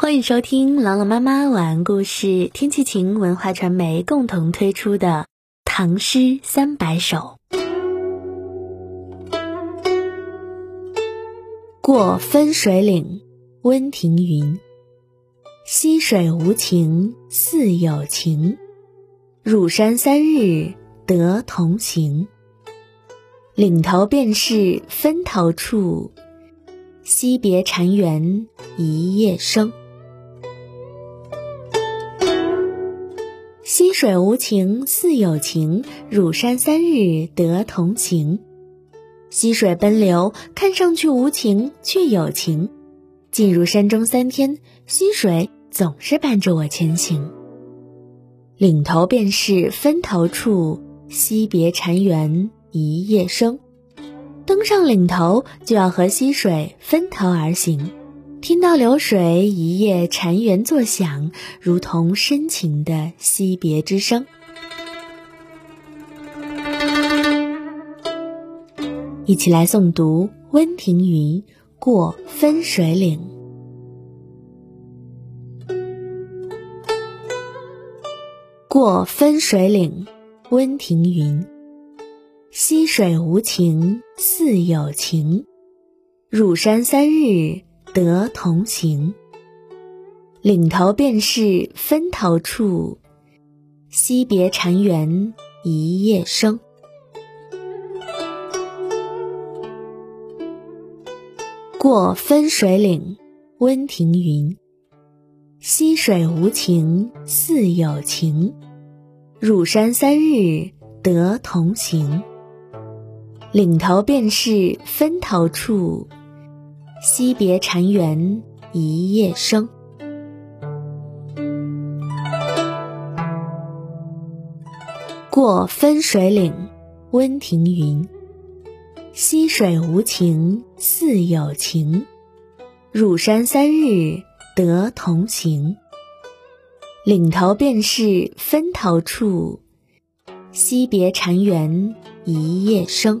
欢迎收听朗朗妈妈晚安故事，天气晴文化传媒共同推出的《唐诗三百首》。过分水岭，温庭筠。溪水无情似有情，入山三日得同行。岭头便是分头处，惜别禅园一夜生。水无情似有情，入山三日得同行。溪水奔流，看上去无情，却有情。进入山中三天，溪水总是伴着我前行。岭头便是分头处，惜别禅园一夜生。登上岭头，就要和溪水分头而行。听到流水一夜禅园作响，如同深情的惜别之声。一起来诵读温庭筠《过分水岭》。过分水岭，温庭筠。溪水无情似有情，入山三日。得同行，岭头便是分头处，惜别禅园一夜生。过分水岭，温庭筠。溪水无情似有情，入山三日得同行。岭头便是分头处。惜别禅园一夜生，过分水岭，温庭筠。溪水无情似有情，入山三日得同行。岭头便是分头处，惜别禅园一夜生。